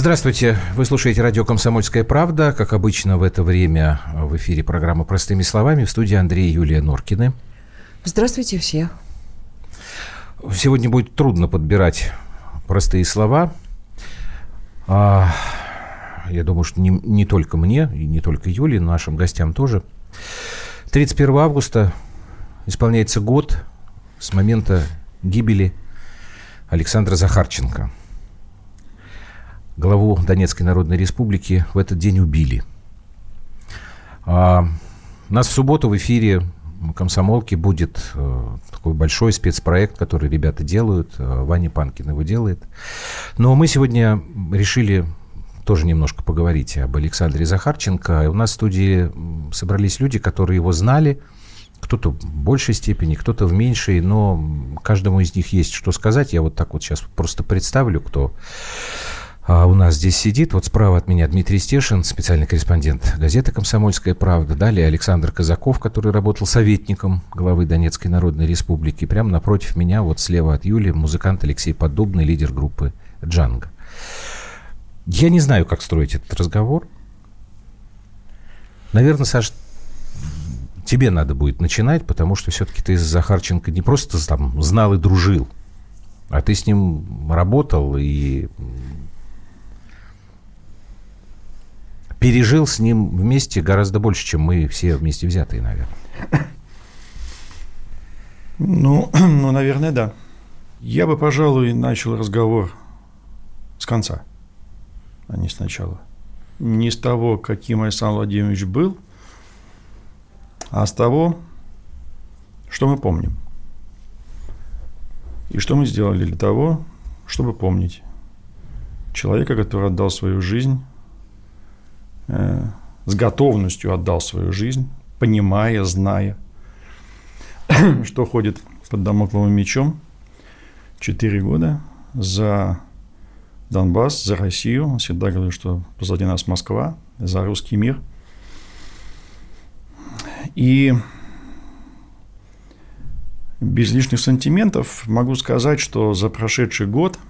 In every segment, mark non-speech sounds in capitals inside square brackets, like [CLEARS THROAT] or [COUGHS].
Здравствуйте. Вы слушаете радио «Комсомольская правда». Как обычно в это время в эфире программа «Простыми словами» в студии Андрей и Юлия Норкины. Здравствуйте все. Сегодня будет трудно подбирать простые слова. А, я думаю, что не, не только мне и не только Юле, но нашим гостям тоже. 31 августа исполняется год с момента гибели Александра Захарченко – главу Донецкой Народной Республики в этот день убили. А, нас в субботу в эфире комсомолки будет э, такой большой спецпроект, который ребята делают. Э, Ваня Панкин его делает. Но мы сегодня решили тоже немножко поговорить об Александре Захарченко. И у нас в студии собрались люди, которые его знали, кто-то в большей степени, кто-то в меньшей, но каждому из них есть что сказать. Я вот так вот сейчас просто представлю, кто а у нас здесь сидит, вот справа от меня Дмитрий Стешин, специальный корреспондент газеты «Комсомольская правда». Далее Александр Казаков, который работал советником главы Донецкой Народной Республики. Прямо напротив меня, вот слева от Юли, музыкант Алексей Поддубный, лидер группы «Джанго». Я не знаю, как строить этот разговор. Наверное, Саш, тебе надо будет начинать, потому что все-таки ты с Захарченко не просто там знал и дружил, а ты с ним работал и пережил с ним вместе гораздо больше, чем мы все вместе взятые, наверное. Ну, [CLEARS THROAT] ну, наверное, да. Я бы, пожалуй, начал разговор с конца, а не сначала. Не с того, каким Александр Владимирович был, а с того, что мы помним. И что мы сделали для того, чтобы помнить человека, который отдал свою жизнь с готовностью отдал свою жизнь, понимая, зная, [COUGHS] что ходит под домокловым мечом четыре года за Донбасс, за Россию. Он всегда говорил, что позади нас Москва, за русский мир. И без лишних сантиментов могу сказать, что за прошедший год –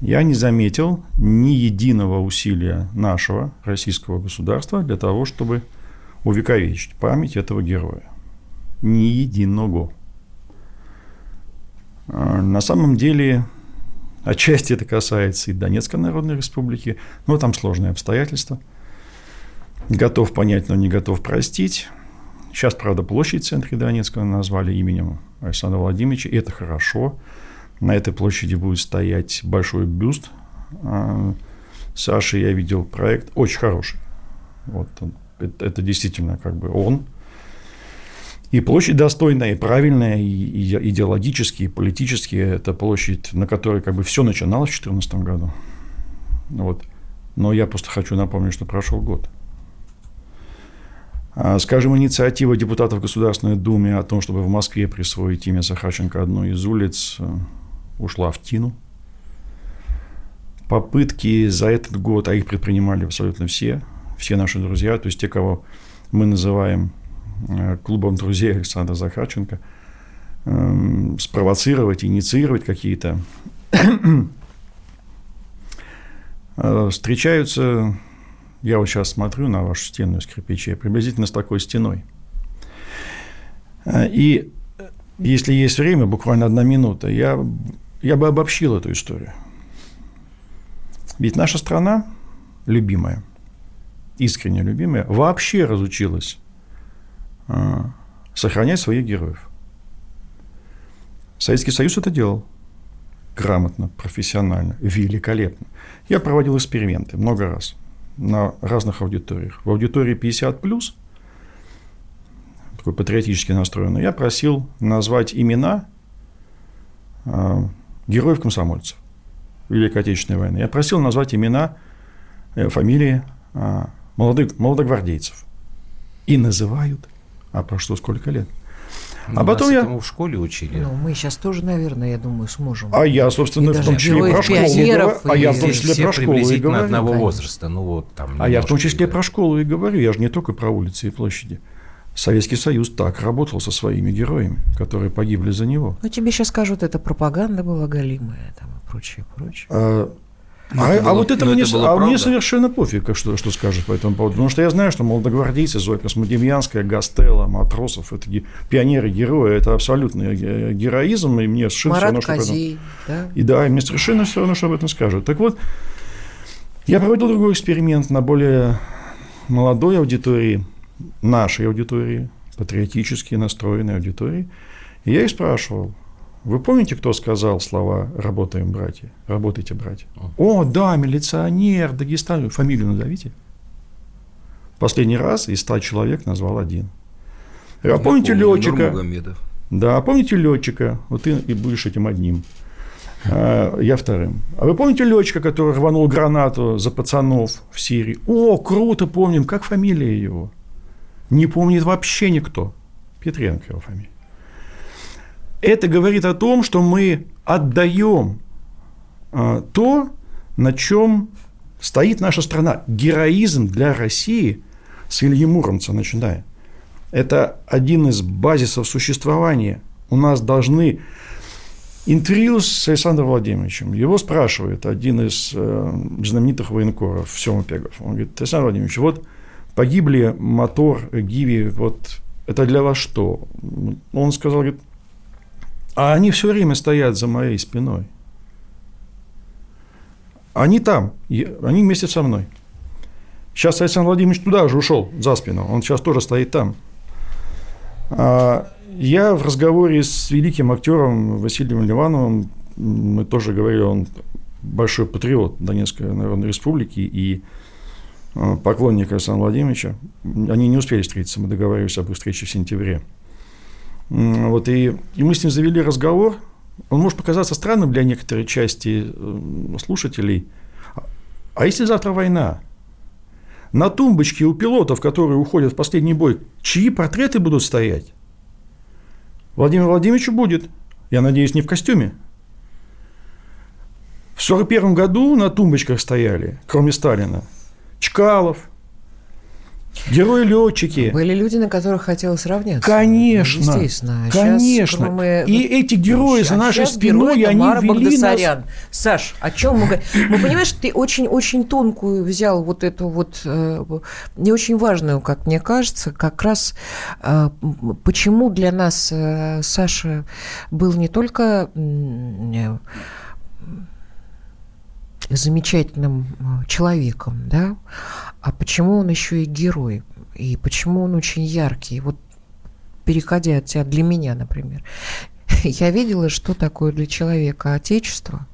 я не заметил ни единого усилия нашего российского государства для того, чтобы увековечить память этого героя. Ни единого. А, на самом деле, отчасти это касается и Донецкой Народной Республики, но там сложные обстоятельства. Готов понять, но не готов простить. Сейчас, правда, площадь в центре Донецка назвали именем Александра Владимировича, это хорошо. На этой площади будет стоять большой бюст. А, Саши я видел проект очень хороший. Вот это, это действительно как бы он. И площадь достойная, и правильная, и идеологически, и политически. Это площадь, на которой как бы все начиналось в 2014 году. Вот. Но я просто хочу напомнить, что прошел год. А, скажем, инициатива депутатов Государственной Думы о том, чтобы в Москве присвоить имя Сахарченко одной из улиц, ушла в тину. Попытки за этот год, а их предпринимали абсолютно все, все наши друзья, то есть те, кого мы называем э, клубом друзей Александра Захарченко, эм, спровоцировать, инициировать какие-то э, встречаются, я вот сейчас смотрю на вашу стену из кирпичей, приблизительно с такой стеной. Э, и если есть время, буквально одна минута, я я бы обобщил эту историю. Ведь наша страна, любимая, искренне любимая, вообще разучилась а, сохранять своих героев. Советский Союз это делал грамотно, профессионально, великолепно. Я проводил эксперименты много раз на разных аудиториях. В аудитории 50+, такой патриотически настроенный, я просил назвать имена а, героев-комсомольцев Великой Отечественной войны. Я просил назвать имена, э, фамилии а, молодых, молодогвардейцев. И называют, а прошло сколько лет. Ну, а потом я... в школе учили. Ну, мы сейчас тоже, наверное, я думаю, сможем. А я, собственно, и в том числе про школу говорю. А я в том числе про школу и говорю. одного возраста. Ну, вот, там а я в том числе про школу и говорю. Я же не только про улицы и площади. Советский Союз так работал со своими героями, которые погибли за него. Ну, тебе сейчас скажут, это пропаганда была галимая там, и прочее, прочее. А, Ну, а, было, а вот это, мне, это а мне совершенно пофиг, что, что скажет по этому поводу. Потому что я знаю, что молодогвардейцы, Зоя Космодемьянская, Гастелла, Матросов, это пионеры, герои, это абсолютно героизм, и мне совершенно Марат все равно, что этом... да? И да, и мне совершенно все равно, что об этом скажут. Так вот, я проводил другой эксперимент на более молодой аудитории, нашей аудитории, патриотически настроенной аудитории. И я их спрашивал, вы помните, кто сказал слова «работаем, братья», «работайте, братья»? О, да, милиционер, Дагестан, фамилию назовите. Последний раз из ста человек назвал один. А помните летчика? Да, помните летчика? Вот ты и будешь этим одним. А, я вторым. А вы помните летчика, который рванул гранату за пацанов в Сирии? О, круто помним. Как фамилия его? Не помнит вообще никто. Петренко его фамилия. Это говорит о том, что мы отдаем а, то, на чем стоит наша страна. Героизм для России с Ильи Муромца начиная. Это один из базисов существования. У нас должны интервью с Александром Владимировичем. Его спрашивает один из э, знаменитых военкоров, Сема Пегов. Он говорит, Александр Владимирович, вот погибли мотор Гиви, вот это для вас что? Он сказал, говорит, а они все время стоят за моей спиной. Они там, они вместе со мной. Сейчас Александр Владимирович туда же ушел, за спину. Он сейчас тоже стоит там. А я в разговоре с великим актером Василием Ливановым, мы тоже говорили, он большой патриот Донецкой Народной Республики и поклонник Александра Владимировича. Они не успели встретиться, мы договаривались об встрече в сентябре. Вот, и, и мы с ним завели разговор. Он может показаться странным для некоторой части э, слушателей. А если завтра война? На тумбочке у пилотов, которые уходят в последний бой, чьи портреты будут стоять? Владимир Владимировичу будет. Я надеюсь, не в костюме. В 1941 году на тумбочках стояли, кроме Сталина, Чкалов, Герои-летчики. Были люди, на которых хотелось равняться. Конечно. Естественно. А конечно. Кроме... И эти герои за а нашей спиной, они Мара вели нас... Саш, о чем мы говорим? Мы понимаешь, ты очень-очень тонкую взял вот эту вот, э, не очень важную, как мне кажется, как раз э, почему для нас э, Саша был не только замечательным человеком, да, а почему он еще и герой? И почему он очень яркий? Вот переходя от тебя для меня, например, [LAUGHS] я видела, что такое для человека отечество.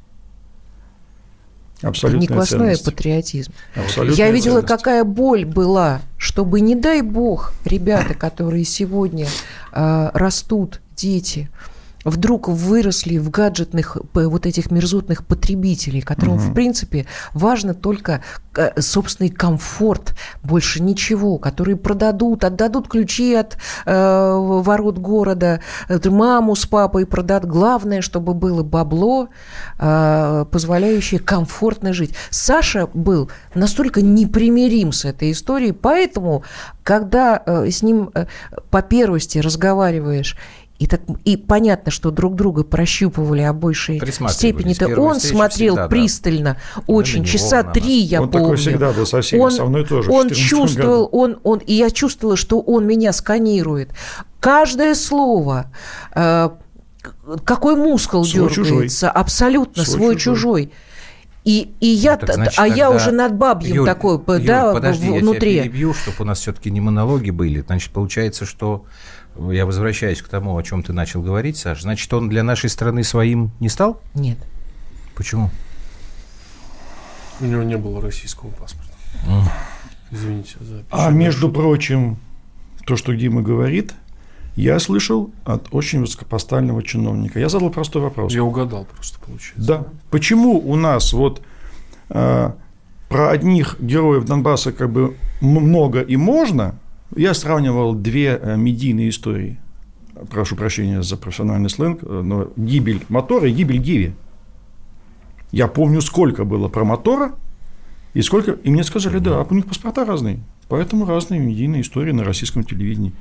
Абсолютно. Не квасной патриотизм. Абсолютная я видела, ценность. какая боль была, чтобы, не дай бог, ребята, которые сегодня э, растут, дети, вдруг выросли в гаджетных вот этих мерзотных потребителей, которым, угу. в принципе, важно только э, собственный комфорт, больше ничего, которые продадут, отдадут ключи от э, ворот города, маму с папой продадут. Главное, чтобы было бабло, э, позволяющее комфортно жить. Саша был настолько непримирим с этой историей, поэтому, когда э, с ним э, по первости разговариваешь и, так, и понятно, что друг друга прощупывали о большей степени-то. Он смотрел всегда, пристально, да. очень, часа три, я он помню. Он такой всегда был со всеми, он, со мной тоже. Он чувствовал, он, он, и я чувствовала, что он меня сканирует. Каждое слово, э, какой мускул свой дергается, чужой. абсолютно свой, свой чужой. И, и я, ну, значит, а я уже над бабьем Юль, такой, Юль, да, подожди, внутри. я тебя перебью, чтобы у нас все-таки не монологи были. Значит, получается, что я возвращаюсь к тому, о чем ты начал говорить, Саш. Значит, он для нашей страны своим не стал? Нет. Почему? У него не было российского паспорта. Mm. Извините за А между прочим, то, что Дима говорит, я слышал от очень высокопоставленного чиновника. Я задал простой вопрос. Я угадал просто, получается. Да. Почему у нас вот э, про одних героев Донбасса как бы много и можно, я сравнивал две э, медийные истории. Прошу прощения за профессиональный сленг, э, но гибель мотора и гибель Гиви. Я помню, сколько было про мотора, и сколько. И мне сказали, да, а у них паспорта разные. Поэтому разные медийные истории на российском телевидении.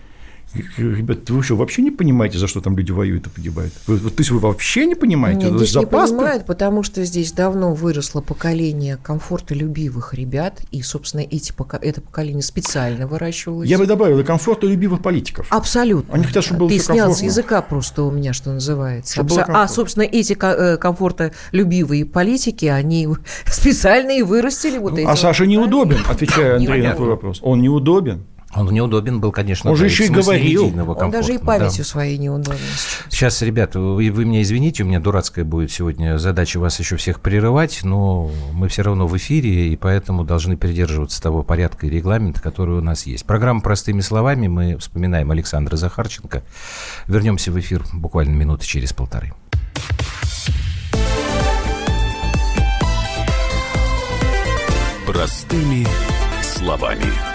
Ребята, вы что, вообще не понимаете, за что там люди воюют и погибают? Вы, то есть вы вообще не понимаете? Нет, здесь за не понимают, потому что здесь давно выросло поколение комфортолюбивых ребят, и, собственно, эти, это поколение специально выращивалось. Я бы добавил, и комфортолюбивых политиков. Абсолютно. Они хотят, чтобы было Ты снял комфортно. с языка просто у меня, что называется. Абсо... А, собственно, эти э, комфортолюбивые политики, они [LAUGHS] специально и вырастили вот ну, эти. А Саша неудобен, отвечая Андрей на твой вопрос. Он неудобен. Он неудобен был, конечно. Он же еще и говорил. Он даже и памятью да. своей неудобен сейчас. Сейчас, ребята, вы, вы меня извините, у меня дурацкая будет сегодня задача вас еще всех прерывать, но мы все равно в эфире, и поэтому должны придерживаться того порядка и регламента, который у нас есть. Программа «Простыми словами». Мы вспоминаем Александра Захарченко. Вернемся в эфир буквально минуты через полторы. Простыми словами.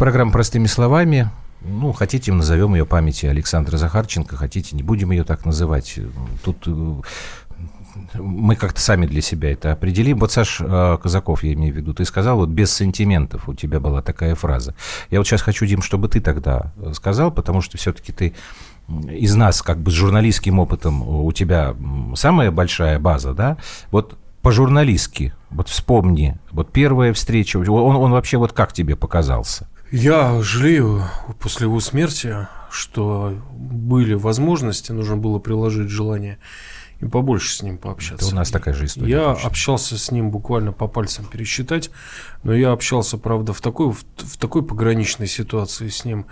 Программа «Простыми словами». Ну, хотите, назовем ее памяти Александра Захарченко, хотите, не будем ее так называть. Тут э, мы как-то сами для себя это определим. Вот, Саш э, Казаков, я имею в виду, ты сказал, вот без сантиментов у тебя была такая фраза. Я вот сейчас хочу, Дим, чтобы ты тогда сказал, потому что все-таки ты из нас, как бы с журналистским опытом, у тебя самая большая база, да? Вот по-журналистски, вот вспомни, вот первая встреча, он, он вообще вот как тебе показался? Я жалею после его смерти, что были возможности, нужно было приложить желание и побольше с ним пообщаться. Это у нас такая же история. Я точно. общался с ним буквально по пальцам пересчитать, но я общался, правда, в такой, в, в такой пограничной ситуации с ним,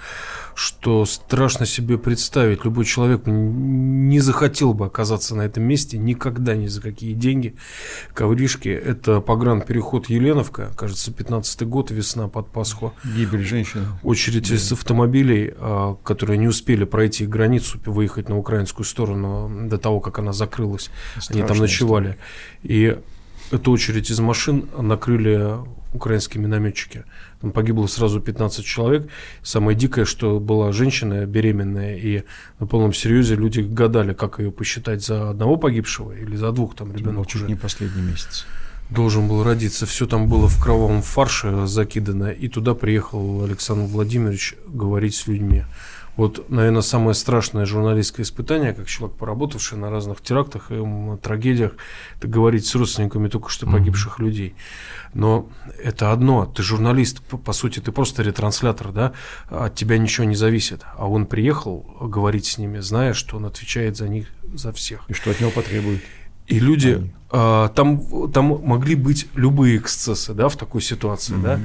что страшно себе представить. Любой человек не захотел бы оказаться на этом месте никогда ни за какие деньги. Ковришки – это погранпереход Еленовка, кажется, 15-й год, весна под Пасху. Гибель женщины. Очередь да. из автомобилей, а, которые не успели пройти границу, выехать на украинскую сторону до того, как она закрылась закрылась. Страшная Они там ночевали. История. И эту очередь из машин накрыли украинские минометчики. Там погибло сразу 15 человек. Самое дикое, что была женщина беременная, и на полном серьезе люди гадали, как ее посчитать за одного погибшего или за двух там ребенок. Чуть уже не последний месяц. Должен был родиться. Все там было в кровавом фарше закидано. И туда приехал Александр Владимирович говорить с людьми. Вот, наверное, самое страшное журналистское испытание, как человек, поработавший на разных терактах и трагедиях, это говорить с родственниками только что погибших mm-hmm. людей. Но это одно, ты журналист, по сути, ты просто ретранслятор, да, от тебя ничего не зависит. А он приехал говорить с ними, зная, что он отвечает за них, за всех. И что от него потребуют. И люди, а, там, там могли быть любые эксцессы, да, в такой ситуации, mm-hmm. да,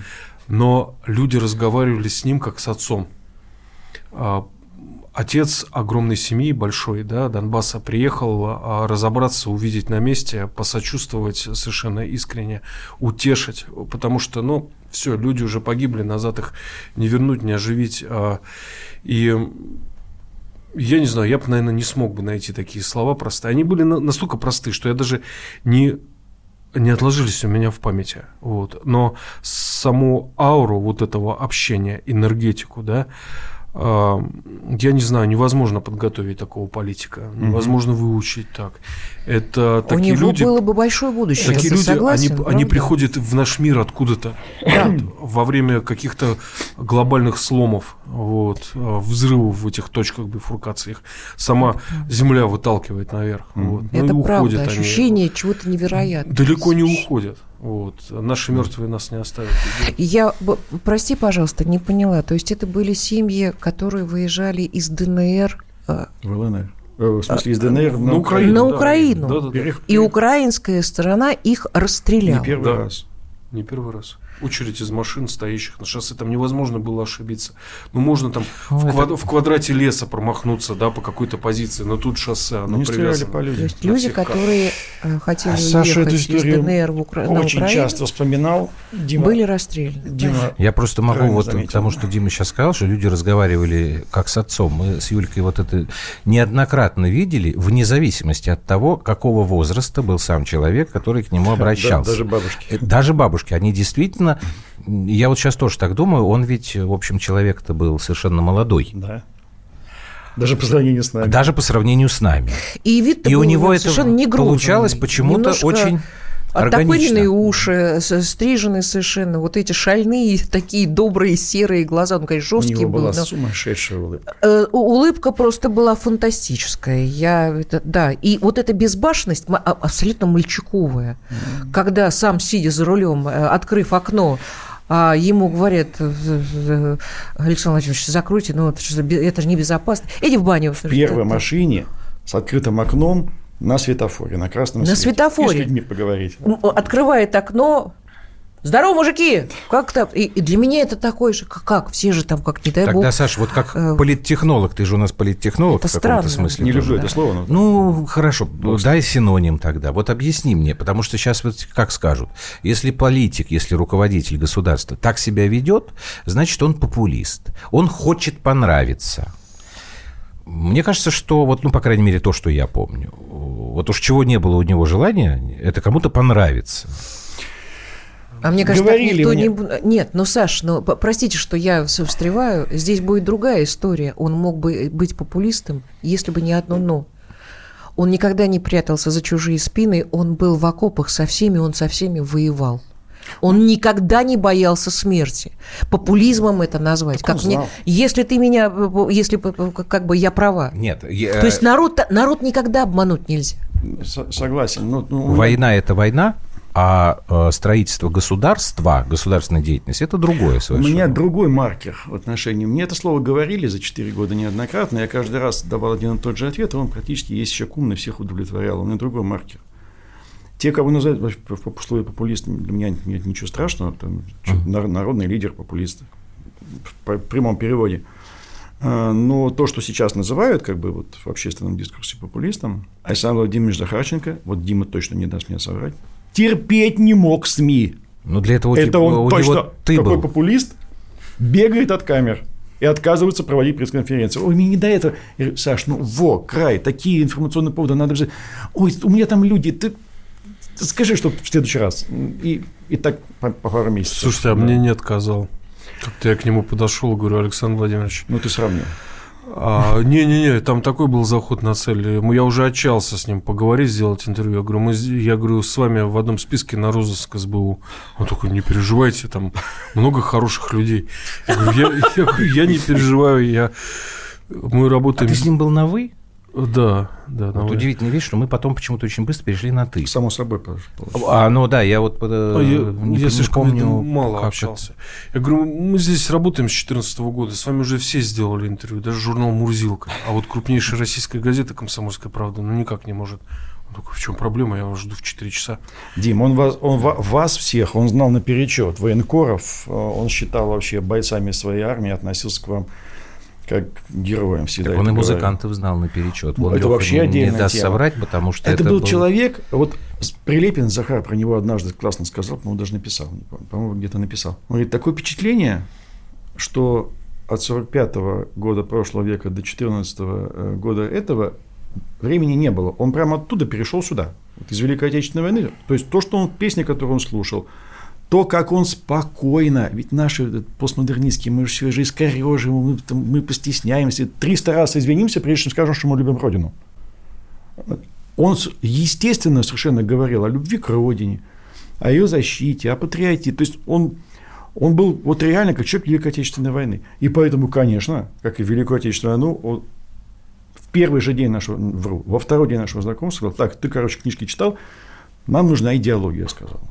но люди разговаривали с ним как с отцом. А, отец огромной семьи, большой, да, Донбасса, приехал а, разобраться, увидеть на месте, посочувствовать совершенно искренне, утешить, потому что, ну, все, люди уже погибли, назад их не вернуть, не оживить. А, и я не знаю, я бы, наверное, не смог бы найти такие слова простые. Они были настолько просты, что я даже не не отложились у меня в памяти. Вот. Но саму ауру вот этого общения, энергетику, да, я не знаю, невозможно подготовить такого политика, невозможно выучить так. Это У такие него люди, было бы большое будущее. Такие люди, согласен, они, они приходят в наш мир откуда-то да. во время каких-то глобальных сломов, вот, а, взрывов в этих точках бифуркации. Сама Земля выталкивает наверх. Вот. Ну, Это правда, ощущение чего-то невероятного. Далеко не уходят. Вот. Наши мертвые нас не оставят. Я, прости, пожалуйста, не поняла. То есть это были семьи, которые выезжали из ДНР э, в ЛНР. Э, в смысле, из ДНР на, на Украину. На Украину. Да, да, да. И украинская сторона их расстреляла. Не первый да. раз. Не первый раз очередь из машин, стоящих на шоссе, там невозможно было ошибиться. Ну, можно там О, в, квад... в квадрате леса промахнуться, да, по какой-то позиции, но тут шоссе, оно ну, привязано. По людям. То есть люди, которые э, хотели а Саша уехать из ДНР в Укра... очень на Украину, часто вспоминал. Дима, были расстреляны. Дима, Я просто могу вот заметил. потому, что Дима сейчас сказал, что люди разговаривали как с отцом. Мы с Юлькой вот это неоднократно видели, вне зависимости от того, какого возраста был сам человек, который к нему обращался. Да, даже бабушки. Э, даже бабушки. Они действительно я вот сейчас тоже так думаю, он ведь, в общем, человек-то был совершенно молодой. Да. Даже по сравнению с нами. Даже по сравнению с нами. И вид И у него это получалось почему-то Немножко... очень Оттопыренные уши, стриженные совершенно, вот эти шальные, [LAUGHS] такие добрые серые глаза, ну, конечно, жесткие У него была но... сумасшедшая улыбка. Э, улыбка просто была фантастическая. Я, это, да, и вот эта безбашенность а, абсолютно мальчиковая. Mm-hmm. Когда сам, сидя за рулем, э, открыв окно, а ему говорят, Александр Владимирович, закройте, ну это же, это же небезопасно. Иди в баню. В первой машине с открытым окном на светофоре, на красном на свете. светофоре. И с людьми поговорить. Открывает окно, Здорово, мужики! Как то и, для меня это такое же, как? Все же там, как не дай Тогда, бог. Тогда, Саша, вот как э, политтехнолог, ты же у нас политтехнолог это в каком-то смысле. Не тоже, люблю да? это слово. Но... Ну, хорошо, ну, дай синоним тогда. Вот объясни мне, потому что сейчас вот как скажут, если политик, если руководитель государства так себя ведет, значит, он популист. Он хочет понравиться. Мне кажется, что вот, ну, по крайней мере, то, что я помню, вот уж чего не было у него желания, это кому-то понравится. А мне кажется, Говорили никто мне... не... Нет, ну, Саш, ну, простите, что я встреваю. Здесь будет другая история. Он мог бы быть популистом, если бы не одно «но». Он никогда не прятался за чужие спины, он был в окопах со всеми, он со всеми воевал. Он никогда не боялся смерти. Популизмом это назвать. как мне, если ты меня, если как бы я права. Нет. Я... То есть народ, народ никогда обмануть нельзя. Согласен. Но, ну, война это война, а э, строительство государства, государственная деятельность, это другое совершенно. У меня другой маркер в отношении. Мне это слово говорили за 4 года неоднократно. Я каждый раз давал один и тот же ответ, и он практически есть еще умный, всех удовлетворял. У меня другой маркер. Те, кого называют в слове популист, для меня нет ничего страшного. Там. Народный лидер, популист. В прямом переводе. А, но то, что сейчас называют как бы вот в общественном дискурсе популистом, Александр Владимирович Захарченко, вот Дима точно не даст мне соврать, терпеть не мог СМИ. Ну, для этого Это он у точно него ты какой был. популист бегает от камер и отказывается проводить пресс-конференции. Ой, мне не до этого. Я говорю, Саш, ну во, край, такие информационные поводы, надо же... Ой, у меня там люди, ты Скажи, что в следующий раз. И, и так по, по пару месяцев. Слушайте, а да. мне не отказал. Как-то я к нему подошел говорю, Александр Владимирович. Ну, ты сравнил. А, не-не-не, там такой был заход на цель. Я уже отчался с ним поговорить, сделать интервью. Я говорю, мы, я говорю, с вами в одном списке на розыск СБУ. Он такой, не переживайте, там много хороших людей. Я, говорю, я, я, я не переживаю, я, мы работаем... А ты с ним был на «вы»? Да, да. Вот удивительная вещь, что мы потом почему-то очень быстро перешли на ты. Само собой, А, ну да, я вот а я, не, я слишком помню, мало как общался. Это. Я говорю, мы здесь работаем с 2014 года, с вами уже все сделали интервью, даже журнал Мурзилка. А вот крупнейшая российская газета «Комсомольская правда» ну никак не может. Только в чем проблема? Я вас жду в 4 часа. Дим, он вас, он вас всех, он знал наперечет. Военкоров, э, он считал вообще бойцами своей армии, относился к вам как героем всегда. Так он и музыкантов говорю. знал наперечет. Он это вообще отдельная не даст тема. соврать, потому что это, это был, был человек, вот Прилепин Захар про него однажды классно сказал, по-моему, даже написал, по-моему, где-то написал. Он говорит, такое впечатление, что от 45 -го года прошлого века до 14 -го э, года этого времени не было. Он прямо оттуда перешел сюда, вот из Великой Отечественной войны. То есть то, что он, песни, которые он слушал, то, как он спокойно, ведь наши постмодернистские, мы же все же искорежим, мы, мы постесняемся, 300 раз извинимся, прежде чем скажем, что мы любим Родину. Он, естественно, совершенно говорил о любви к Родине, о ее защите, о патриотии. То есть он, он был вот реально как человек Великой Отечественной войны. И поэтому, конечно, как и в Великую Отечественную войну, в первый же день нашего, вру, во второй день нашего знакомства сказал, так, ты, короче, книжки читал, нам нужна идеология, сказал.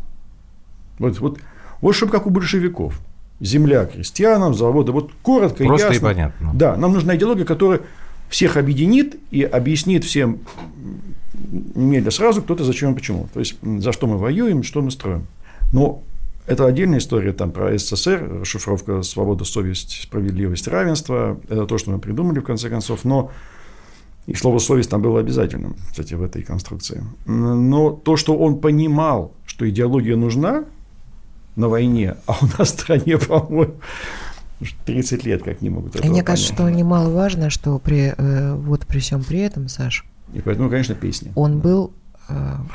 Вот, вот, вот чтобы как у большевиков. Земля крестьянам, заводы. Вот коротко Просто и ясно. и понятно. Да, нам нужна идеология, которая всех объединит и объяснит всем немедленно сразу, кто-то зачем и почему. То есть, за что мы воюем, что мы строим. Но это отдельная история там, про СССР, шифровка «Свобода, совесть, справедливость, равенство». Это то, что мы придумали, в конце концов. Но и слово «совесть» там было обязательным, кстати, в этой конструкции. Но то, что он понимал, что идеология нужна на войне, а у нас в стране, [LAUGHS] по-моему, 30 лет как не могут этого Мне кажется, понять. что немаловажно, что при, э, вот при всем при этом, Саш, и поэтому, конечно, песня. Он был э,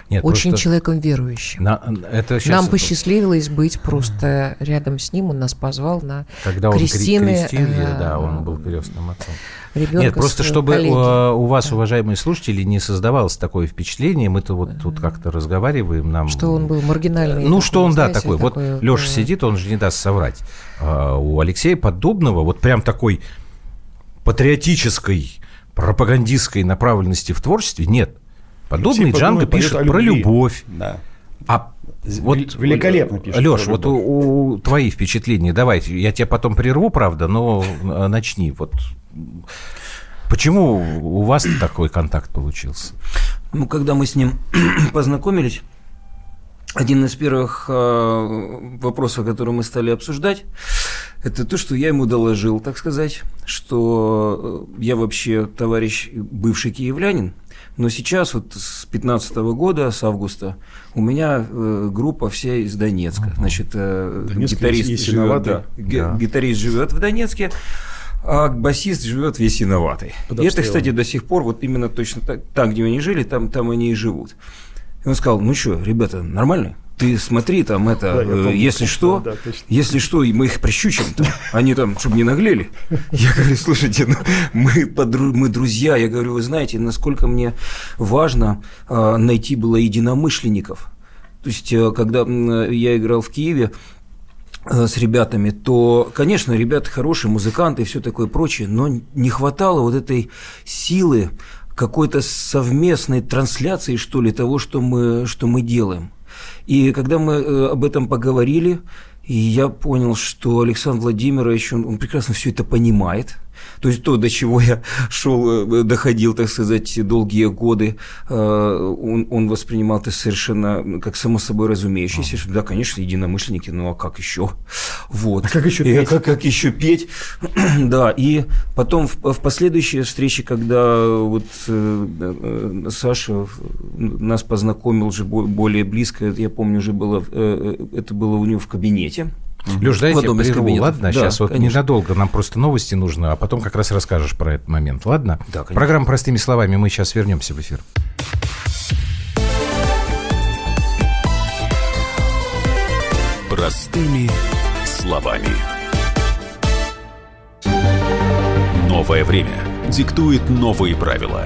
Нет, очень человеком верующим. На, это сейчас... Нам посчастливилось быть просто рядом с ним, он нас позвал на Когда крестины. Он крестил, э, да, он был крестным отцом. Нет, просто чтобы коллеги. у вас, уважаемые слушатели, не создавалось такое впечатление, мы-то вот тут как-то разговариваем, нам... Что он был маргинальный. Ну, что он, знаете, да, такой. Вот Леша да. сидит, он же не даст соврать. А у Алексея Поддубного вот прям такой патриотической пропагандистской направленности в творчестве нет. Подобный Джанго пишет про любовь. Да. А вот великолепно пишет. Леш, вот у, у твои впечатления, давайте, я тебя потом прерву, правда, но э, начни. Вот почему у вас такой контакт получился? Ну, когда мы с ним [CLEARS THROAT] познакомились, один из первых э, вопросов, которые мы стали обсуждать, это то, что я ему доложил, так сказать, что э, я вообще товарищ бывший киевлянин, но сейчас вот с 15 года, с августа, у меня э, группа вся из Донецка. Значит, э, гитарист, живет, да, да. гитарист живет в Донецке, а басист живет весь виноватый. И это, кстати, до сих пор вот именно точно так, там, где они жили, там, там они и живут. И он сказал, ну что, ребята, нормально? Ты смотри, там это, да, э, помню, если что, да, если что, мы их прищучим, там, они там, чтобы не наглели. Я говорю, слушайте, ну, мы, подру, мы друзья. Я говорю, вы знаете, насколько мне важно э, найти было единомышленников. То есть, э, когда э, я играл в Киеве, э, с ребятами, то, конечно, ребята хорошие, музыканты и все такое прочее, но не хватало вот этой силы, какой-то совместной трансляции, что ли, того, что мы, что мы делаем. И когда мы э, об этом поговорили, я понял, что Александр Владимирович, он, он прекрасно все это понимает – то есть то, до чего я шел, э, доходил, так сказать, долгие годы, э, он, он воспринимал это совершенно как само собой разумеющееся, что да, конечно, единомышленники, ну а как еще? Вот. А как еще петь? И, как, как еще петь? [CLEARS THROAT] да, и потом в, в последующие встречи, когда вот э, Саша нас познакомил уже более близко, я помню, уже было, это было у него в кабинете, Леш, дайте я прерву, ладно? Да, Сейчас вот конечно. ненадолго, нам просто новости нужно, а потом как раз расскажешь про этот момент, ладно? Да, конечно. Программа «Простыми словами», мы сейчас вернемся в эфир. Простыми словами. Новое время диктует новые правила.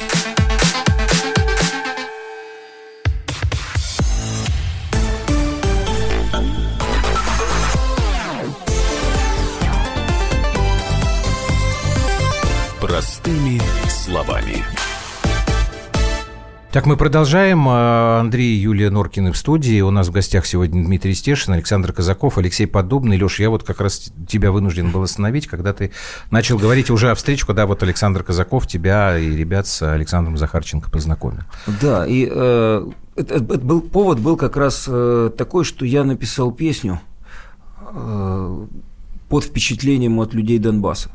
Так, мы продолжаем. А, Андрей и Юлия Норкины в студии. У нас в гостях сегодня Дмитрий Стешин, Александр Казаков, Алексей Подобный. Леша, я вот как раз тебя вынужден был остановить, когда ты начал говорить уже о встрече, когда вот Александр Казаков тебя и ребят с Александром Захарченко познакомил. Да, и э, это, это был, повод был как раз э, такой, что я написал песню э, под впечатлением от людей Донбасса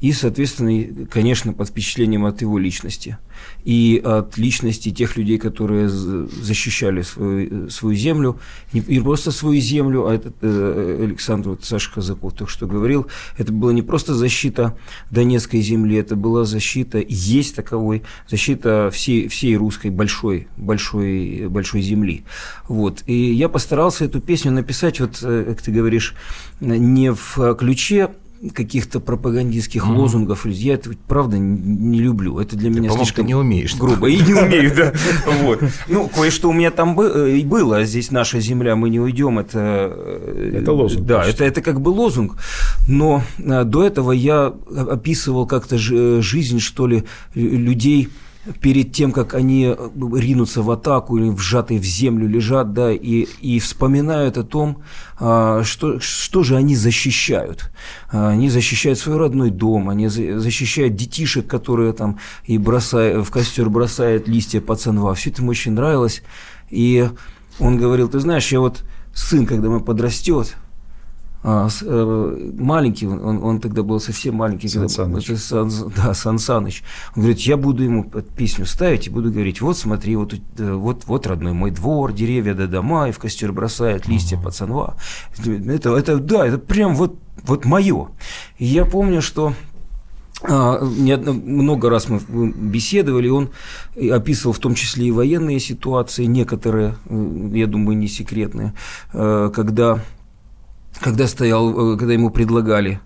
и, соответственно, конечно, под впечатлением от его личности и от личности тех людей, которые защищали свою, свою землю, не просто свою землю, а этот э, Александр вот Саша Казаков только что говорил, это была не просто защита Донецкой земли, это была защита, есть таковой, защита всей, всей русской большой, большой, большой земли. Вот. И я постарался эту песню написать, вот, э, как ты говоришь, не в ключе каких-то пропагандистских mm-hmm. лозунгов. Я это, правда, не люблю. Это для ты, меня слишком не умеешь. грубо. И не [LAUGHS] умею, да. Вот. Ну, кое-что у меня там и было. Здесь наша земля, мы не уйдем. Это, это лозунг. Да, это, это как бы лозунг. Но до этого я описывал как-то жизнь, что ли, людей перед тем, как они э, ринутся в атаку или вжатые в землю лежат, да, и, и вспоминают о том, а, что, что же они защищают. А, они защищают свой родной дом, они защищают детишек, которые там и бросают, в костер бросают листья пацанва. Все это ему очень нравилось. И он говорил, ты знаешь, я вот сын, когда мы подрастет, а, с, э, маленький, он, он тогда был совсем маленький. Сан когда, это Сан, да, Сан Саныч. Он говорит, я буду ему песню ставить и буду говорить, вот смотри, вот, э, вот, вот родной мой двор, деревья до дома, и в костер бросает листья пацанва. Это, это, да, это прям вот, вот мое. И я помню, что а, много раз мы беседовали, он описывал в том числе и военные ситуации, некоторые, э, я думаю, не секретные, когда когда стоял, э, когда ему предлагали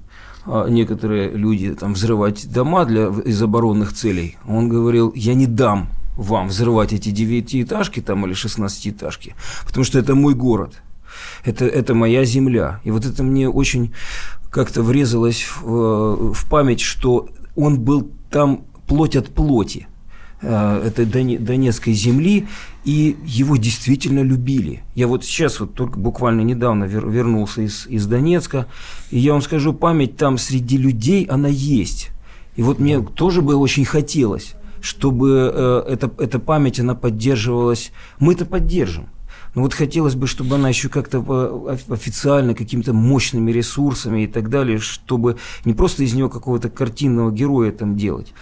а, некоторые люди там взрывать дома для, из оборонных целей, он говорил, я не дам вам взрывать эти девятиэтажки там или шестнадцатиэтажки, потому что это мой город, это, это моя земля. И вот это мне очень как-то врезалось в, в память, что он был там плоть от плоти. Э, этой Донецкой земли, и его действительно любили. Я вот сейчас вот только буквально недавно вернулся из, из Донецка, и я вам скажу, память там среди людей, она есть. И вот мне тоже бы очень хотелось, чтобы э, эта, эта память, она поддерживалась. Мы это поддержим. Но вот хотелось бы, чтобы она еще как-то э, официально, какими-то мощными ресурсами и так далее, чтобы не просто из него какого-то картинного героя там делать,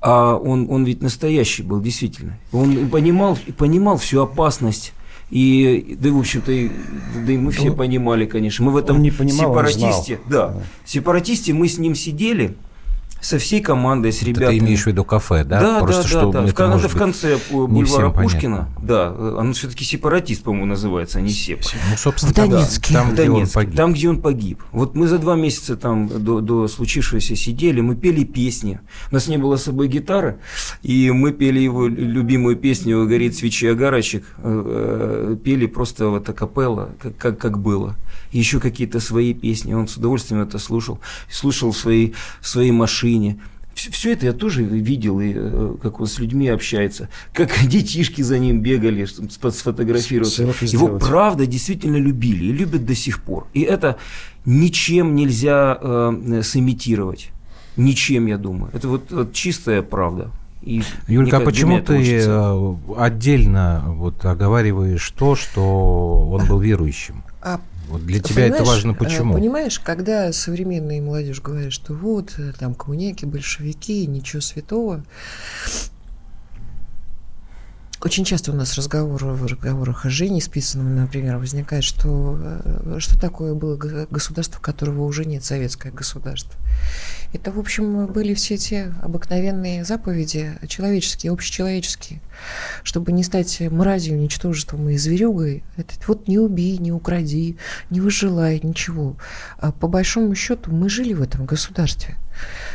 а он, он ведь настоящий был, действительно. Он понимал, понимал всю опасность и, да, в общем-то, и, да и мы все он, понимали, конечно. Мы в этом не понимал, сепаратисте, да, да, сепаратисте мы с ним сидели, со всей командой, с ребятами. Ты имеешь в виду кафе, да? Да, Просто да, что да. да. Это, это в конце бульвара Пушкина. Понятно. Да, оно все-таки сепаратист, по-моему, называется, а не сеп. Ну, собственно, в Донецке. Да, там, в где Донецке, он погиб. Там, где он погиб. Вот мы за два месяца там до, до случившегося сидели, мы пели песни. У нас не было с собой гитары, и мы пели его любимую песню «Горит свечи огарочек». Э, э, пели просто вот акапелла, как, как, как было еще какие-то свои песни. Он с удовольствием это слушал. Слушал в своей, в своей машине. Все это я тоже видел, и, э, как он с людьми общается, как [LAUGHS] детишки за ним бегали, чтобы сфотографироваться. Его сделать. правда действительно любили и любят до сих пор. И это ничем нельзя э, сымитировать. Ничем, я думаю. Это вот, вот чистая правда. И Юлька, а почему ты учится? Э, отдельно вот оговариваешь то, что он был верующим? А вот для тебя Понимаешь, это важно э, почему? Понимаешь, когда современная молодежь говорит, что вот, э, там, коммуняки, большевики, ничего святого, очень часто у нас разговор, в разговорах о Жене списанном, например, возникает, что, э, что такое было государство, которого уже нет, советское государство. Это, в общем, были все те обыкновенные заповеди, человеческие, общечеловеческие, чтобы не стать мразью, ничтожеством и зверюгой. Это вот не убей, не укради, не выжелай, ничего. А по большому счету мы жили в этом государстве.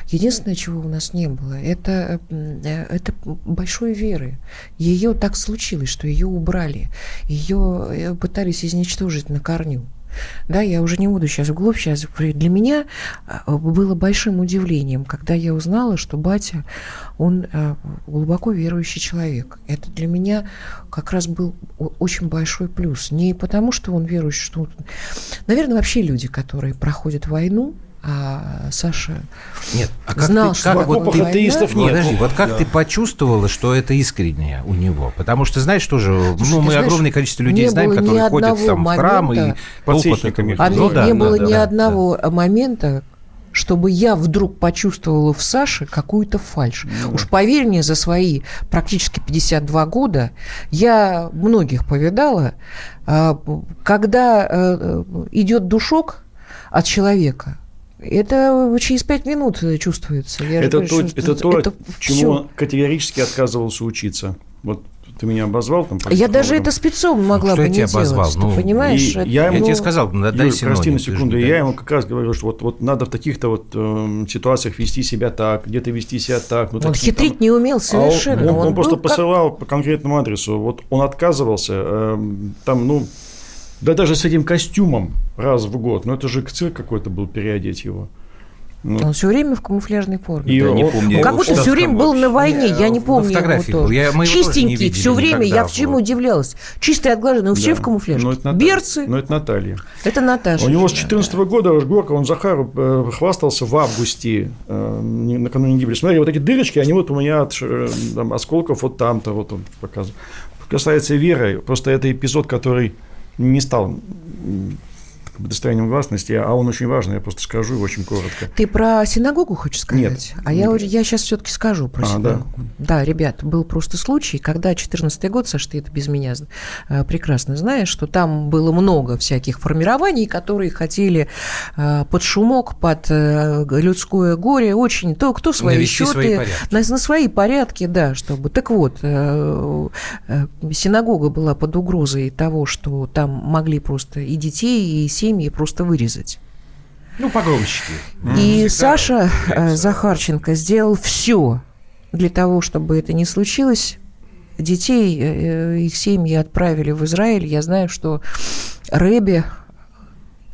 Единственное, чего у нас не было, это, э, это большой веры. Ее так случилось, что ее убрали. Ее э, пытались изничтожить на корню. Да, я уже не буду сейчас вглубь, сейчас для меня а, было большим удивлением, когда я узнала, что батя, он а, глубоко верующий человек. Это для меня как раз был очень большой плюс. Не потому, что он верующий, что... Наверное, вообще люди, которые проходят войну, а Саша нет, а как знал, ты, что как, вот ты, атеистов нет. Подожди, вот как да. ты почувствовала, что это искреннее у него? Потому что знаешь тоже, Слушай, ну мы знаешь, огромное количество людей знаем, которые ходят там в храм и подсвечниками. А ну, да, не было да, ни да, одного да. момента, чтобы я вдруг почувствовала в Саше какую-то фальшь. Ну, Уж поверь мне, за свои практически 52 года я многих повидала, а, когда э, э, идет душок от человека, это через пять минут чувствуется. Я это, говорю, то, это то, это чему он категорически отказывался учиться. Вот ты меня обозвал там. Я даже это спецом могла бы не делать. обозвал? Ну, понимаешь? Это, я, ему, я тебе сказал, дай Юр, прости на секунду, я ему как раз говорю, что вот, вот надо в таких-то вот э, ситуациях вести себя так, где-то вести себя так. Ну, он хитрить там. не умел совершенно. А он, он, он, он просто посылал по конкретному адресу. Вот он отказывался, э, там, ну, да даже с этим костюмом раз в год, ну это же цирк какой-то был переодеть его. Ну, он все время в камуфляжной форме. И я не помню. Он как будто все время был на войне, я не помню его Я, мы Чистенький, его все время, я почему удивлялась. Чистый отглаженный, но все в камуфляже. Ну, это Берцы. Ну, это Наталья. Это Наташа. У него с 14 -го года Горка, он Захару э, хвастался в августе, э, накануне гибели. Смотри, вот эти дырочки, они вот у меня от э, там, осколков вот там-то, вот он показывает. Касается Веры, просто это эпизод, который не стал достоянием гласности, а он очень важный, я просто скажу очень коротко. Ты про синагогу хочешь сказать? Нет. А я, я сейчас все-таки скажу про а, синагогу. Да. да, ребят, был просто случай, когда 14 год, Саш, ты это без меня э, прекрасно знаешь, что там было много всяких формирований, которые хотели э, под шумок, под э, людское горе, очень, то, кто свои Навести счеты, свои на, на свои порядки, да, чтобы. Так вот, синагога была под угрозой того, что там могли просто и детей, и семьи просто вырезать. Ну, погромщики. И Саша э, Захарченко сделал все для того, чтобы это не случилось. Детей, э, их семьи отправили в Израиль. Я знаю, что Рэби,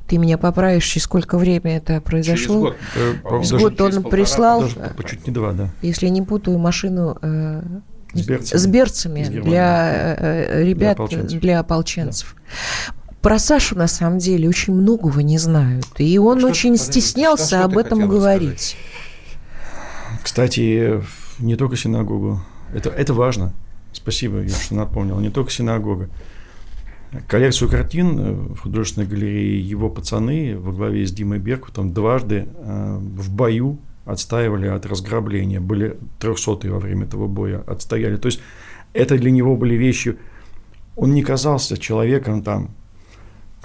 ты меня поправишь, через сколько время это произошло? Через год. Через год он прислал, даже, чуть не два, да. если не путаю, машину э, с берцами, с берцами для ребят, для ополченцев. Для ополченцев. Да про Сашу на самом деле очень многого не знают. И он что, очень стеснялся что, об этом говорить. Сказать? Кстати, не только синагогу. Это, это важно. Спасибо, я что напомнил. Не только синагога. Коллекцию картин э, в художественной галерее его пацаны во главе с Димой Беркутом дважды э, в бою отстаивали от разграбления. Были трехсотые во время этого боя, отстояли. То есть это для него были вещи... Он не казался человеком там,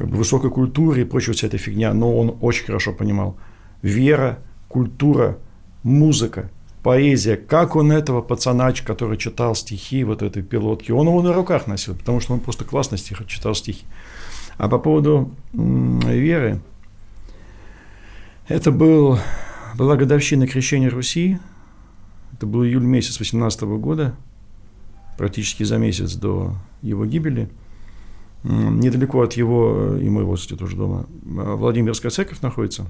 как бы высокой культуры и прочая вся эта фигня, но он очень хорошо понимал. Вера, культура, музыка, поэзия. Как он этого пацана, который читал стихи вот этой пилотки, он его на руках носил, потому что он просто классно стих, читал стихи. А по поводу веры, это был, была годовщина крещения Руси, это был июль месяц 18 года, практически за месяц до его гибели – недалеко от его и моего, кстати, тоже дома, а, Владимирская церковь находится.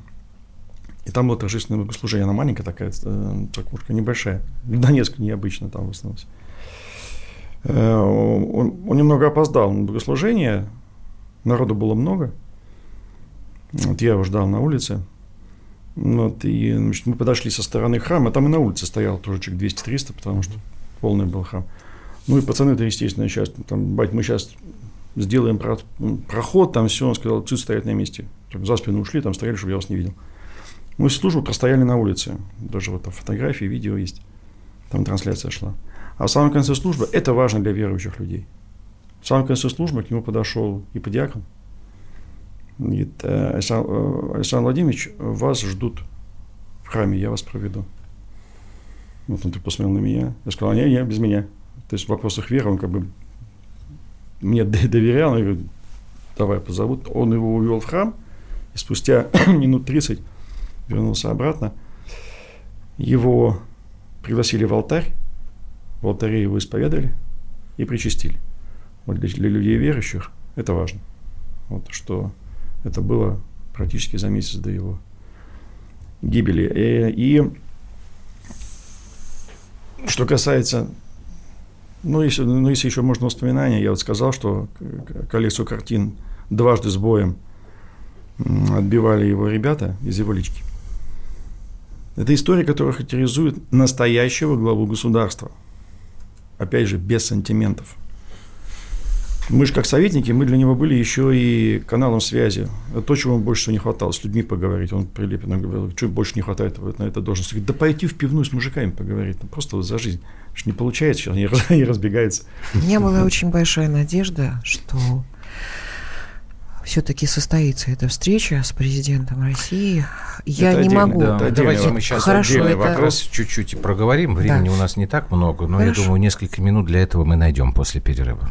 И там было торжественное богослужение. Она маленькая такая, э, церквушка небольшая. В Донецке необычно там в. Э, он, он немного опоздал на богослужение. Народу было много. Вот я его ждал на улице. Вот, и значит, мы подошли со стороны храма. Там и на улице стоял тоже человек 200-300, потому что полный был храм. Ну и пацаны-то, естественно, сейчас, там, бать, мы сейчас сделаем проход, там все, он сказал, цит стоять на месте. Так, за спину ушли, там стояли, чтобы я вас не видел. Мы всю службу простояли на улице. Даже вот там фотографии, видео есть. Там трансляция шла. А в самом конце службы, это важно для верующих людей. В самом конце службы к нему подошел иподиакон. Говорит, «Э, э, Александр Владимирович, вас ждут в храме, я вас проведу. Вот он посмотрел на меня. Я сказал, не, не, без меня. То есть в вопросах веры он как бы мне [LAUGHS] доверял, я говорю, давай позовут. Он его увел в храм, и спустя [COUGHS] минут 30 вернулся обратно. Его пригласили в алтарь, в алтаре его исповедали и причастили. Вот для, для людей верующих это важно. Вот что это было практически за месяц до его гибели. И, и что касается ну если, ну, если еще можно воспоминания, я вот сказал, что коллекцию картин дважды с боем отбивали его ребята из его лички. Это история, которая характеризует настоящего главу государства. Опять же, без сантиментов. Мы же как советники, мы для него были еще и каналом связи. Это то, чего ему больше всего не хватало, с людьми поговорить. Он прилепенно говорил, что больше не хватает вот на этой должности. Говорит, да пойти в пивную с мужиками поговорить, ну, просто вот за жизнь. Что не получается, сейчас они, они [LAUGHS] разбегаются. У меня была очень большая надежда, что все-таки состоится эта встреча с президентом России. Я это не могу. Да, давайте мы сейчас Хорошо, отдельный это... вопрос чуть-чуть проговорим. Времени да. у нас не так много, но Хорошо. я думаю, несколько минут для этого мы найдем после перерыва.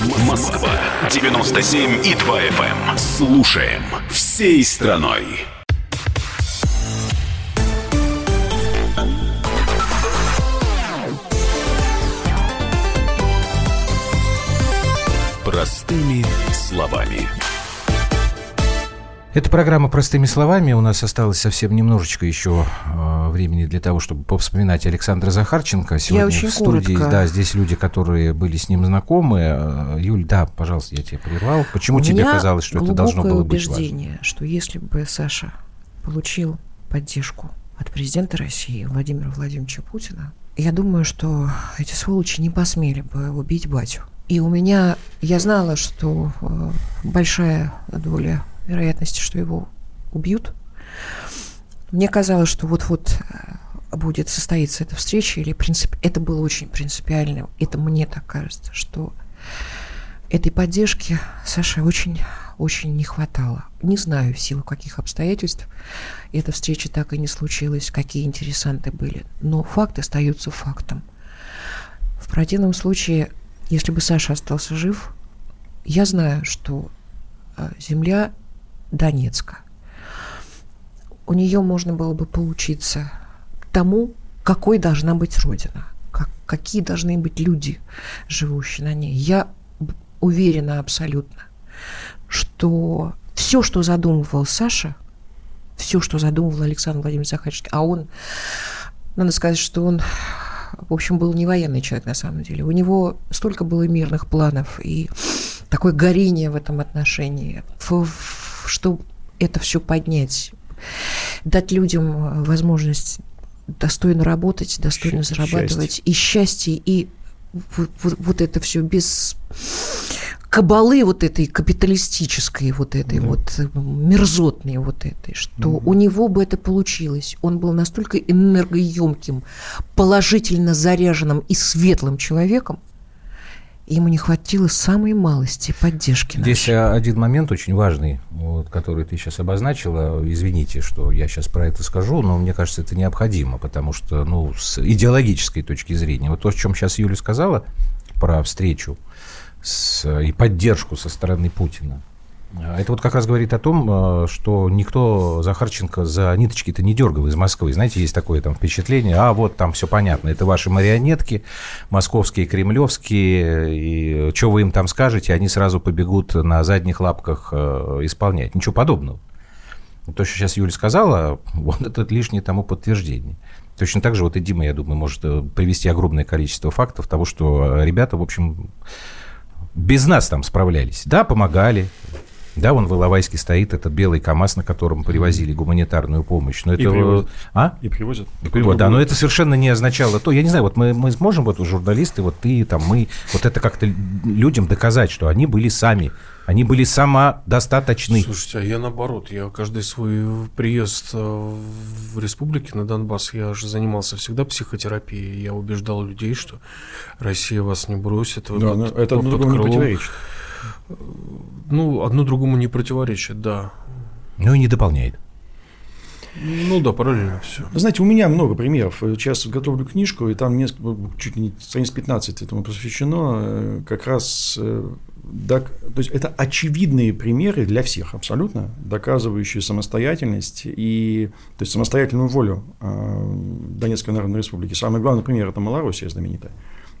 Эм. Москва 97 и 2 FM. Слушаем всей страной. Простыми словами. Это программа «Простыми словами». У нас осталось совсем немножечко еще э, времени для того, чтобы повспоминать Александра Захарченко. Сегодня я очень в студии, коротко. да, здесь люди, которые были с ним знакомы. Э, Юль, да, пожалуйста, я тебя прервал. Почему У тебе казалось, что это должно было быть важно? убеждение, что если бы Саша получил поддержку от президента России Владимира Владимировича Путина, я думаю, что эти сволочи не посмели бы убить батю. И у меня, я знала, что э, большая доля вероятности, что его убьют. Мне казалось, что вот-вот э, будет состоиться эта встреча, или принцип... это было очень принципиально. Это мне так кажется, что этой поддержки Саше очень, очень не хватало. Не знаю, в силу каких обстоятельств эта встреча так и не случилась, какие интересанты были. Но факт остается фактом. В противном случае если бы Саша остался жив, я знаю, что а, земля Донецка, у нее можно было бы поучиться тому, какой должна быть Родина, как, какие должны быть люди, живущие на ней. Я уверена абсолютно, что все, что задумывал Саша, все, что задумывал Александр Владимирович Захарченко, а он, надо сказать, что он в общем, был не военный человек на самом деле. У него столько было мирных планов и такое горение в этом отношении, что это все поднять, дать людям возможность достойно работать, достойно счастье. зарабатывать, и счастье, и вот, вот, вот это все без кабалы вот этой капиталистической, вот этой да. вот э, мерзотной вот этой, что угу. у него бы это получилось. Он был настолько энергоемким, положительно заряженным и светлым человеком, ему не хватило самой малости поддержки. Здесь нашей. один момент очень важный, вот, который ты сейчас обозначила. Извините, что я сейчас про это скажу, но мне кажется, это необходимо, потому что, ну, с идеологической точки зрения, вот то, о чем сейчас Юля сказала про встречу с, и поддержку со стороны Путина. А это вот как раз говорит о том, э, что никто Захарченко за ниточки-то не дергал из Москвы. Знаете, есть такое там впечатление, а вот там все понятно, это ваши марионетки, московские, кремлевские, и что вы им там скажете, они сразу побегут на задних лапках э, исполнять. Ничего подобного. То, что сейчас Юля сказала, вот это лишнее тому подтверждение. Точно так же вот и Дима, я думаю, может э, привести огромное количество фактов того, что ребята, в общем, без нас там справлялись. Да, помогали. Да, вон в Иловайске стоит этот белый КАМАЗ, на котором привозили гуманитарную помощь. Но это... И привозят. А? И привозят. И привозят. Да, но это совершенно не означало то. Я не знаю, вот мы, мы сможем, вот журналисты, вот ты, там, мы, вот это как-то людям доказать, что они были сами они были самодостаточны. Слушайте, а я наоборот, я каждый свой приезд э, в республике на Донбасс, я же занимался всегда психотерапией, я убеждал людей, что Россия вас не бросит. Да, под, это одно другому не противоречит. Ну, одно другому не противоречит, да. Ну и не дополняет. Ну да, параллельно все. Вы знаете, у меня много примеров. Сейчас готовлю книжку, и там несколько, чуть не страниц 15 этому посвящено. Э, как раз э, то есть это очевидные примеры для всех абсолютно, доказывающие самостоятельность и то есть самостоятельную волю э, Донецкой Народной Республики. Самый главный пример – это Малороссия знаменитая.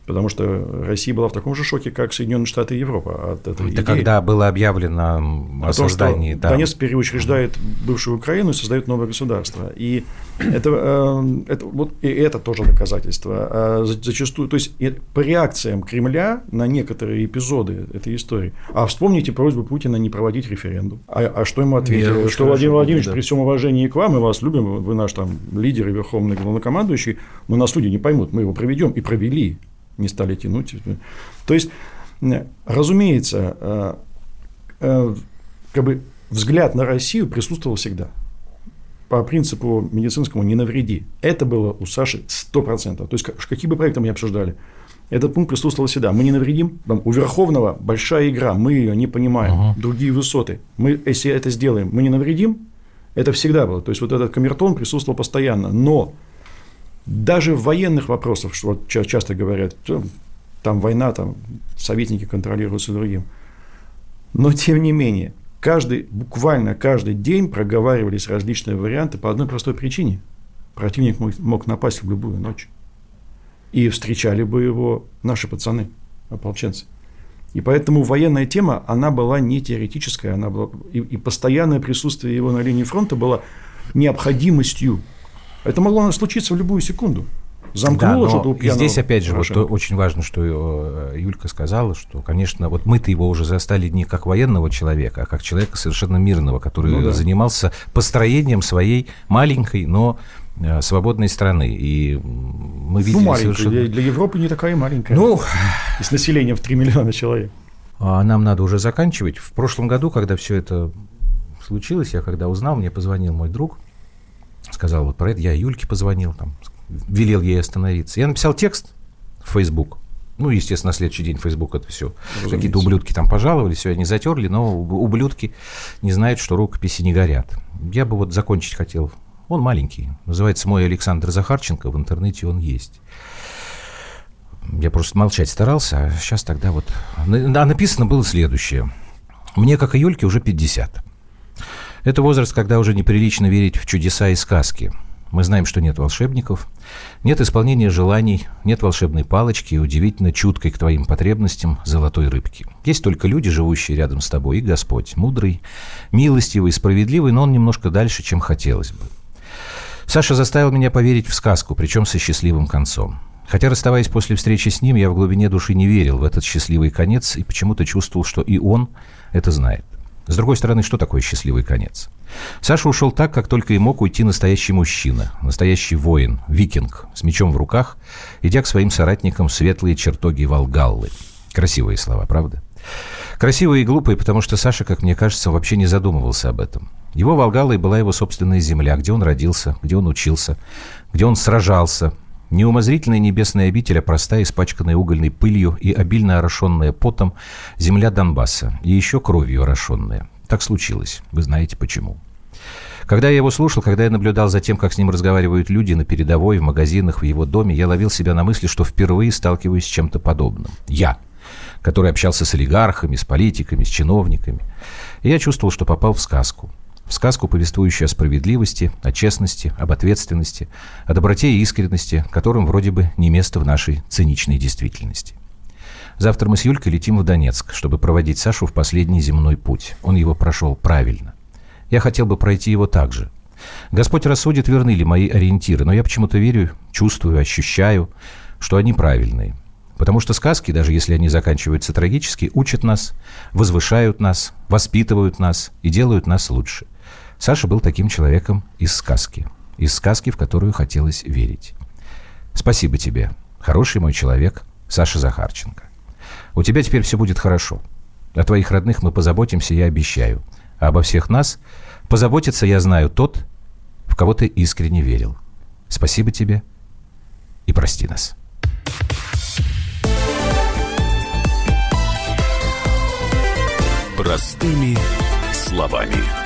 Потому что Россия была в таком же шоке, как Соединенные Штаты и Европа от этой Это идеи. когда было объявлено о, о создании... Том, что да. Донецк переучреждает бывшую Украину и создает новое государство. И это, э, это, вот, и это тоже доказательство. А зачастую, то есть по реакциям Кремля на некоторые эпизоды этой истории. А вспомните просьбу Путина не проводить референдум. А, а что ему ответили? Я что Владимир Владимирович, да. при всем уважении к вам, мы вас любим, вы наш там лидер и верховный главнокомандующий, но нас люди не поймут, мы его проведем и провели не стали тянуть. То есть, разумеется, э, э, как бы взгляд на Россию присутствовал всегда. По принципу медицинскому «не навреди». Это было у Саши 100%. То есть, какие бы проекты мы ни обсуждали, этот пункт присутствовал всегда. Мы не навредим. Там, у Верховного большая игра, мы ее не понимаем, uh-huh. другие высоты. Мы, если это сделаем, мы не навредим. Это всегда было. То есть, вот этот камертон присутствовал постоянно. Но даже в военных вопросах, что вот часто говорят, там война, там советники контролируются другим. Но тем не менее, каждый, буквально каждый день проговаривались различные варианты по одной простой причине. Противник мог, мог напасть в любую ночь. И встречали бы его наши пацаны, ополченцы. И поэтому военная тема, она была не теоретическая, она была, и, и постоянное присутствие его на линии фронта было необходимостью это могло случиться в любую секунду. Замкнуло да, но и здесь опять же вот очень важно, что э, Юлька сказала, что, конечно, вот мы-то его уже застали не как военного человека, а как человека совершенно мирного, который ну, да. занимался построением своей маленькой, но э, свободной страны. И мы видели ну, совершенно... для Европы не такая маленькая. Ну, с населением в 3 миллиона человек. А нам надо уже заканчивать. В прошлом году, когда все это случилось, я когда узнал, мне позвонил мой друг, сказал вот про это, я Юльке позвонил, там, велел ей остановиться. Я написал текст в Facebook, ну, естественно, на следующий день Facebook это все. Какие-то ублюдки там пожаловали, все они затерли, но ублюдки не знают, что рукописи не горят. Я бы вот закончить хотел. Он маленький. Называется «Мой Александр Захарченко». В интернете он есть. Я просто молчать старался, а сейчас тогда вот... А написано было следующее. Мне, как и Юльке, уже 50. Это возраст, когда уже неприлично верить в чудеса и сказки. Мы знаем, что нет волшебников, нет исполнения желаний, нет волшебной палочки и удивительно чуткой к твоим потребностям золотой рыбки. Есть только люди, живущие рядом с тобой, и Господь, мудрый, милостивый, справедливый, но он немножко дальше, чем хотелось бы. Саша заставил меня поверить в сказку, причем со счастливым концом. Хотя, расставаясь после встречи с ним, я в глубине души не верил в этот счастливый конец и почему-то чувствовал, что и он это знает. С другой стороны, что такое счастливый конец? Саша ушел так, как только и мог уйти настоящий мужчина, настоящий воин, викинг, с мечом в руках, идя к своим соратникам в светлые чертоги Волгаллы. Красивые слова, правда? Красивые и глупые, потому что Саша, как мне кажется, вообще не задумывался об этом. Его Волгалой была его собственная земля, где он родился, где он учился, где он сражался, Неумозрительная небесная обитель, а простая, испачканная угольной пылью и обильно орошенная потом земля Донбасса, и еще кровью орошенная. Так случилось. Вы знаете почему. Когда я его слушал, когда я наблюдал за тем, как с ним разговаривают люди на передовой, в магазинах, в его доме, я ловил себя на мысли, что впервые сталкиваюсь с чем-то подобным. Я, который общался с олигархами, с политиками, с чиновниками. И я чувствовал, что попал в сказку – сказку, повествующую о справедливости, о честности, об ответственности, о доброте и искренности, которым вроде бы не место в нашей циничной действительности. Завтра мы с Юлькой летим в Донецк, чтобы проводить Сашу в последний земной путь. Он его прошел правильно. Я хотел бы пройти его так же. Господь рассудит, верны ли мои ориентиры, но я почему-то верю, чувствую, ощущаю, что они правильные – Потому что сказки, даже если они заканчиваются трагически, учат нас, возвышают нас, воспитывают нас и делают нас лучше. Саша был таким человеком из сказки. Из сказки, в которую хотелось верить. Спасибо тебе, хороший мой человек, Саша Захарченко. У тебя теперь все будет хорошо. О твоих родных мы позаботимся, я обещаю. А обо всех нас позаботится, я знаю, тот, в кого ты искренне верил. Спасибо тебе и прости нас. Простыми словами.